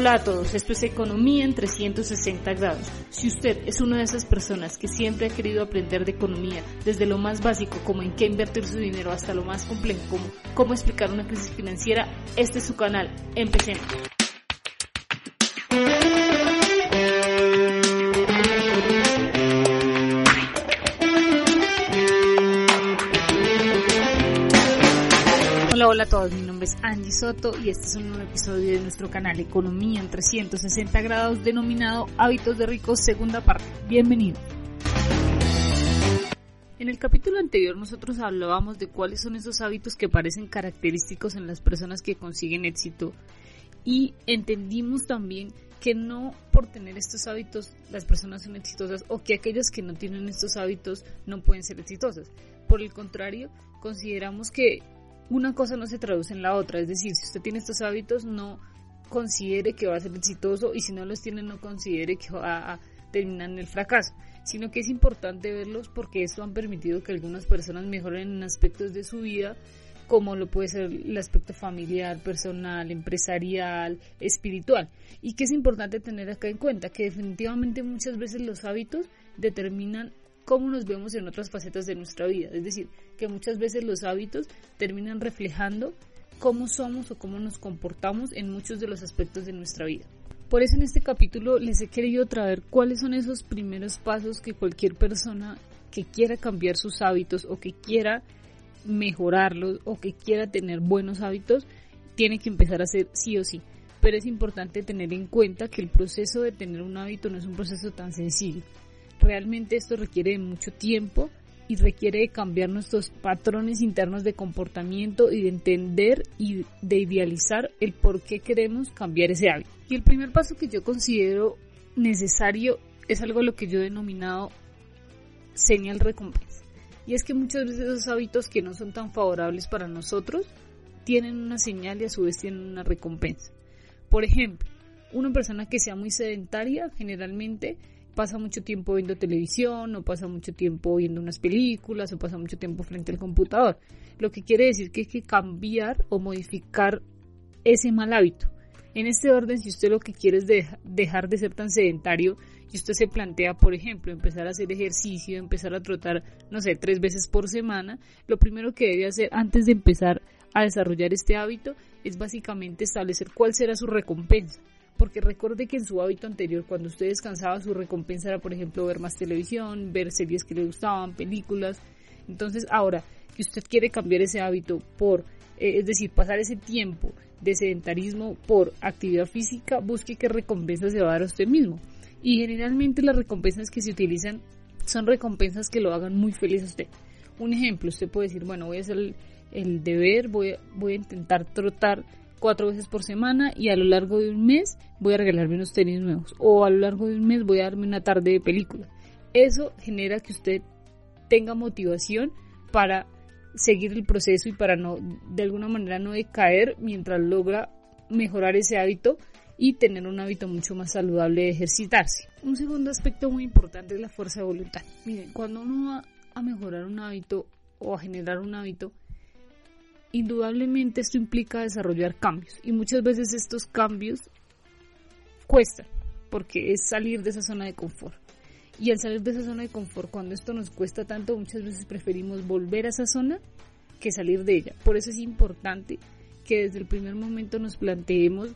Hola a todos, esto es Economía en 360 grados. Si usted es una de esas personas que siempre ha querido aprender de economía, desde lo más básico como en qué invertir su dinero hasta lo más complejo como cómo explicar una crisis financiera, este es su canal. Empecemos. Hola, hola a todos, mi nombre es Angie Soto y este es un nuevo episodio de nuestro canal Economía en 360 grados denominado Hábitos de Ricos segunda parte. Bienvenido. En el capítulo anterior nosotros hablábamos de cuáles son esos hábitos que parecen característicos en las personas que consiguen éxito y entendimos también que no por tener estos hábitos las personas son exitosas o que aquellas que no tienen estos hábitos no pueden ser exitosas. Por el contrario, consideramos que una cosa no se traduce en la otra. Es decir, si usted tiene estos hábitos, no considere que va a ser exitoso y si no los tiene, no considere que va a terminar en el fracaso, sino que es importante verlos porque esto han permitido que algunas personas mejoren en aspectos de su vida como lo puede ser el aspecto familiar, personal, empresarial, espiritual. Y que es importante tener acá en cuenta que definitivamente muchas veces los hábitos determinan cómo nos vemos en otras facetas de nuestra vida. Es decir, que muchas veces los hábitos terminan reflejando cómo somos o cómo nos comportamos en muchos de los aspectos de nuestra vida. Por eso en este capítulo les he querido traer cuáles son esos primeros pasos que cualquier persona que quiera cambiar sus hábitos o que quiera mejorarlos o que quiera tener buenos hábitos tiene que empezar a hacer sí o sí. Pero es importante tener en cuenta que el proceso de tener un hábito no es un proceso tan sencillo. Realmente esto requiere mucho tiempo y requiere cambiar nuestros patrones internos de comportamiento y de entender y de idealizar el por qué queremos cambiar ese hábito. Y el primer paso que yo considero necesario es algo lo que yo he denominado señal recompensa. Y es que muchas veces esos hábitos que no son tan favorables para nosotros tienen una señal y a su vez tienen una recompensa. Por ejemplo, una persona que sea muy sedentaria generalmente pasa mucho tiempo viendo televisión, o pasa mucho tiempo viendo unas películas, o pasa mucho tiempo frente al computador. Lo que quiere decir que hay que cambiar o modificar ese mal hábito. En este orden, si usted lo que quiere es dejar de ser tan sedentario y usted se plantea, por ejemplo, empezar a hacer ejercicio, empezar a trotar, no sé, tres veces por semana, lo primero que debe hacer antes de empezar a desarrollar este hábito es básicamente establecer cuál será su recompensa porque recuerde que en su hábito anterior, cuando usted descansaba, su recompensa era, por ejemplo, ver más televisión, ver series que le gustaban, películas. Entonces, ahora que usted quiere cambiar ese hábito por, eh, es decir, pasar ese tiempo de sedentarismo por actividad física, busque qué recompensa se va a dar a usted mismo. Y generalmente las recompensas que se utilizan son recompensas que lo hagan muy feliz a usted. Un ejemplo, usted puede decir, bueno, voy a hacer el, deber, voy, voy a intentar trotar cuatro veces por semana y a lo largo de un mes voy a regalarme unos tenis nuevos o a lo largo de un mes voy a darme una tarde de película. Eso genera que usted tenga motivación para seguir el proceso y para no de alguna manera no decaer mientras logra mejorar ese hábito y tener un hábito mucho más saludable de ejercitarse. Un segundo aspecto muy importante es la fuerza de voluntad. Miren, cuando uno va a mejorar un hábito o a generar un hábito, indudablemente esto implica desarrollar cambios y muchas veces estos cambios cuestan porque es salir de esa zona de confort. Y al salir de esa zona de confort, cuando esto nos cuesta tanto, muchas veces preferimos volver a esa zona que salir de ella. Por eso es importante que desde el primer momento nos planteemos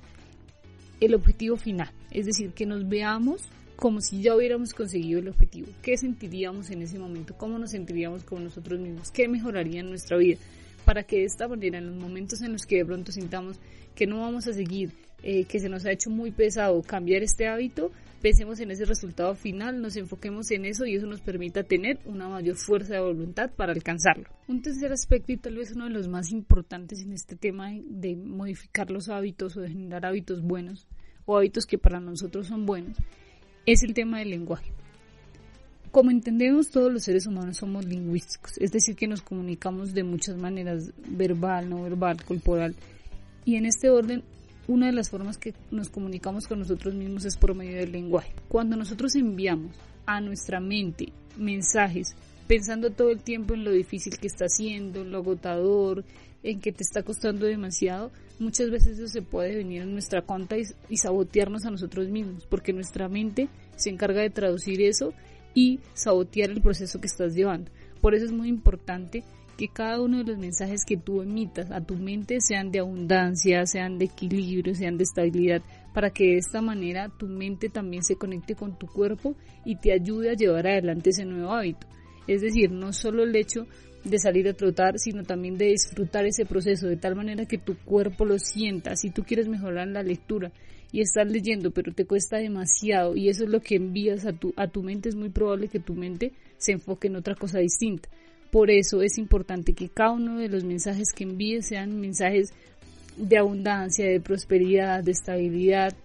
el objetivo final, es decir, que nos veamos como si ya hubiéramos conseguido el objetivo. ¿Qué sentiríamos en ese momento? ¿Cómo nos sentiríamos con nosotros mismos? ¿Qué mejoraría en nuestra vida? Para que de esta manera en los momentos en los que de pronto sintamos que no vamos a seguir, eh, que se nos ha hecho muy pesado cambiar este hábito, pensemos en ese resultado final, nos enfoquemos en eso y eso nos permita tener una mayor fuerza de voluntad para alcanzarlo. Un tercer aspecto y tal vez uno de los más importantes en este tema de modificar los hábitos o de generar hábitos buenos o hábitos que para nosotros son buenos es el tema del lenguaje. Como entendemos, todos los seres humanos somos lingüísticos, es decir, que nos comunicamos de muchas maneras, verbal, no verbal, corporal. Y en este orden, una de las formas que nos comunicamos con nosotros mismos es por medio del lenguaje. Cuando nosotros enviamos a nuestra mente mensajes pensando todo el tiempo en lo difícil que está haciendo, en lo agotador, en que te está costando demasiado, muchas veces eso se puede venir en nuestra cuenta y, y sabotearnos a nosotros mismos, porque nuestra mente se encarga de traducir eso y sabotear el proceso que estás llevando. Por eso es muy importante que cada uno de los mensajes que tú emitas a tu mente sean de abundancia, sean de equilibrio, sean de estabilidad, para que de esta manera tu mente también se conecte con tu cuerpo y te ayude a llevar adelante ese nuevo hábito. Es decir, no solo el hecho de salir a trotar, sino también de disfrutar ese proceso de tal manera que tu cuerpo lo sienta. Si tú quieres mejorar la lectura y estás leyendo, pero te cuesta demasiado y eso es lo que envías a tu, a tu mente, es muy probable que tu mente se enfoque en otra cosa distinta. Por eso es importante que cada uno de los mensajes que envíes sean mensajes de abundancia, de prosperidad, de estabilidad,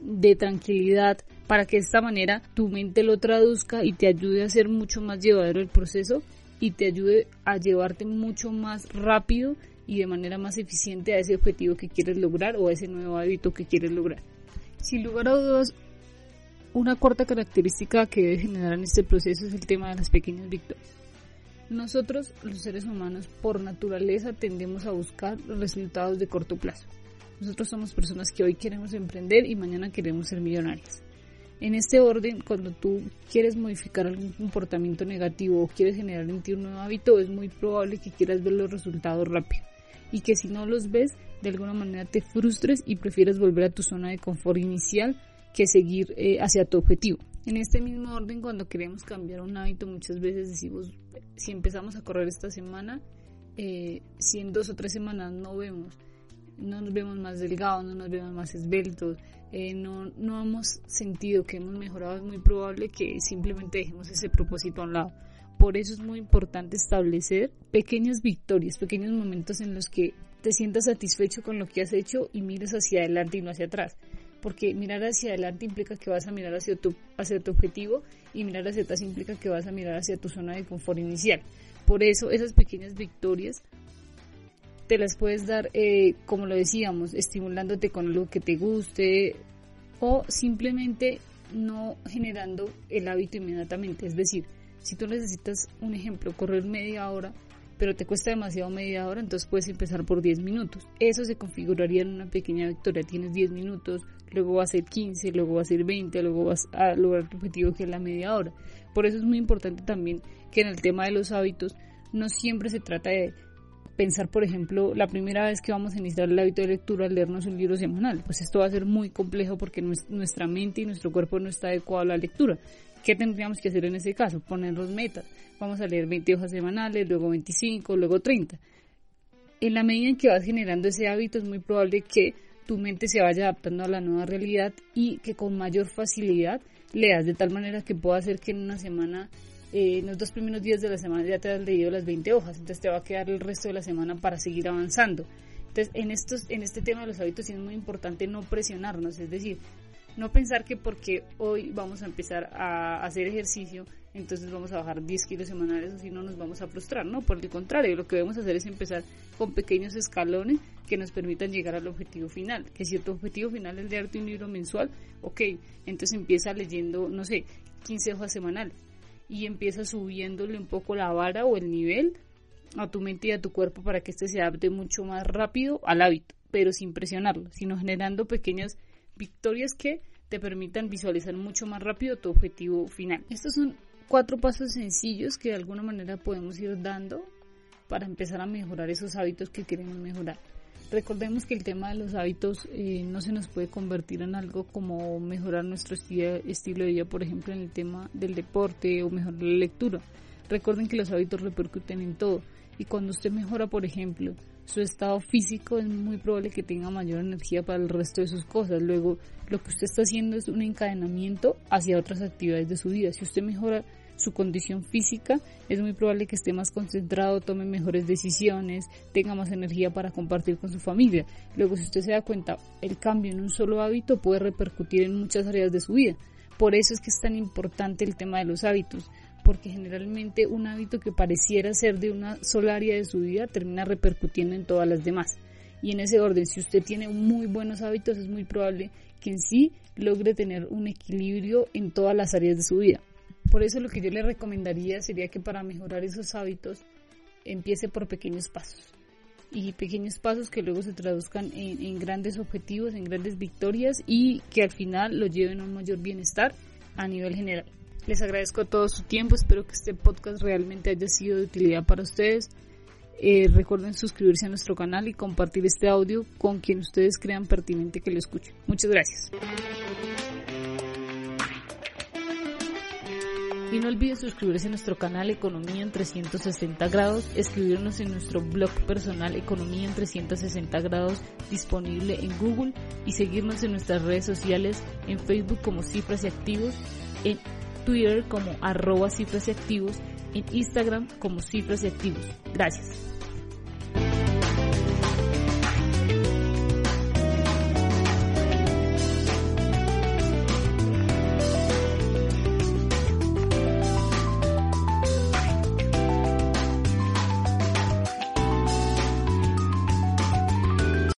de tranquilidad, para que de esta manera tu mente lo traduzca y te ayude a ser mucho más llevadero el proceso y te ayude a llevarte mucho más rápido y de manera más eficiente a ese objetivo que quieres lograr o a ese nuevo hábito que quieres lograr. Sin lugar a dudas, una cuarta característica que debe generar en este proceso es el tema de las pequeñas victorias. Nosotros, los seres humanos, por naturaleza tendemos a buscar los resultados de corto plazo. Nosotros somos personas que hoy queremos emprender y mañana queremos ser millonarias. En este orden, cuando tú quieres modificar algún comportamiento negativo o quieres generar en ti un nuevo hábito, es muy probable que quieras ver los resultados rápido y que si no los ves, de alguna manera te frustres y prefieres volver a tu zona de confort inicial que seguir eh, hacia tu objetivo. En este mismo orden, cuando queremos cambiar un hábito, muchas veces decimos, si empezamos a correr esta semana, eh, si en dos o tres semanas no vemos, no nos vemos más delgados, no nos vemos más esbeltos, eh, no, no hemos sentido que hemos mejorado, es muy probable que simplemente dejemos ese propósito a un lado. Por eso es muy importante establecer pequeñas victorias, pequeños momentos en los que te sientas satisfecho con lo que has hecho y mires hacia adelante y no hacia atrás. Porque mirar hacia adelante implica que vas a mirar hacia tu, hacia tu objetivo y mirar hacia atrás implica que vas a mirar hacia tu zona de confort inicial. Por eso esas pequeñas victorias te las puedes dar, eh, como lo decíamos, estimulándote con algo que te guste o simplemente no generando el hábito inmediatamente. Es decir, si tú necesitas, un ejemplo, correr media hora, pero te cuesta demasiado media hora, entonces puedes empezar por 10 minutos. Eso se configuraría en una pequeña victoria. Tienes 10 minutos, luego va a ser 15, luego va a ser 20, luego vas a lograr tu objetivo que es la media hora. Por eso es muy importante también que en el tema de los hábitos no siempre se trata de pensar, por ejemplo, la primera vez que vamos a iniciar el hábito de lectura, leernos un libro semanal. Pues esto va a ser muy complejo porque nuestra mente y nuestro cuerpo no está adecuado a la lectura. ¿Qué tendríamos que hacer en ese caso? Ponernos metas. Vamos a leer 20 hojas semanales, luego 25, luego 30. En la medida en que vas generando ese hábito es muy probable que tu mente se vaya adaptando a la nueva realidad y que con mayor facilidad leas de tal manera que pueda hacer que en una semana, eh, en los dos primeros días de la semana ya te has leído las 20 hojas, entonces te va a quedar el resto de la semana para seguir avanzando. Entonces, en, estos, en este tema de los hábitos es muy importante no presionarnos, es decir, no pensar que porque hoy vamos a empezar a hacer ejercicio, entonces vamos a bajar 10 kilos semanales o si no nos vamos a frustrar, ¿no? Por el contrario, lo que debemos hacer es empezar con pequeños escalones que nos permitan llegar al objetivo final. Que si tu objetivo final es leerte un libro mensual, ok, entonces empieza leyendo, no sé, 15 hojas semanales y empieza subiéndole un poco la vara o el nivel a tu mente y a tu cuerpo para que este se adapte mucho más rápido al hábito, pero sin presionarlo, sino generando pequeñas victorias que te permitan visualizar mucho más rápido tu objetivo final. Estos son cuatro pasos sencillos que de alguna manera podemos ir dando para empezar a mejorar esos hábitos que queremos mejorar. Recordemos que el tema de los hábitos eh, no se nos puede convertir en algo como mejorar nuestro estilo de vida, por ejemplo, en el tema del deporte o mejorar la lectura. Recuerden que los hábitos repercuten en todo y cuando usted mejora, por ejemplo, su estado físico, es muy probable que tenga mayor energía para el resto de sus cosas. Luego, lo que usted está haciendo es un encadenamiento hacia otras actividades de su vida. Si usted mejora su condición física, es muy probable que esté más concentrado, tome mejores decisiones, tenga más energía para compartir con su familia. Luego, si usted se da cuenta, el cambio en un solo hábito puede repercutir en muchas áreas de su vida. Por eso es que es tan importante el tema de los hábitos, porque generalmente un hábito que pareciera ser de una sola área de su vida termina repercutiendo en todas las demás. Y en ese orden, si usted tiene muy buenos hábitos, es muy probable que en sí logre tener un equilibrio en todas las áreas de su vida. Por eso lo que yo le recomendaría sería que para mejorar esos hábitos empiece por pequeños pasos y pequeños pasos que luego se traduzcan en, grandes objetivos, en grandes victorias y que al final lo lleven a un mayor bienestar a nivel general. Les agradezco todo su tiempo, espero que este podcast realmente haya sido de utilidad para ustedes. Eh, recuerden suscribirse a nuestro canal y compartir este audio con quien ustedes crean pertinente que lo escuchen. Muchas gracias. Y no olviden suscribirse a nuestro canal Economía en 360 grados, escribirnos en nuestro blog personal Economía en 360 grados disponible en Google y seguirnos en nuestras redes sociales en Facebook como Cifras y Activos, en Twitter como arroba Cifras y Activos, en Instagram como Cifras y Activos. Gracias.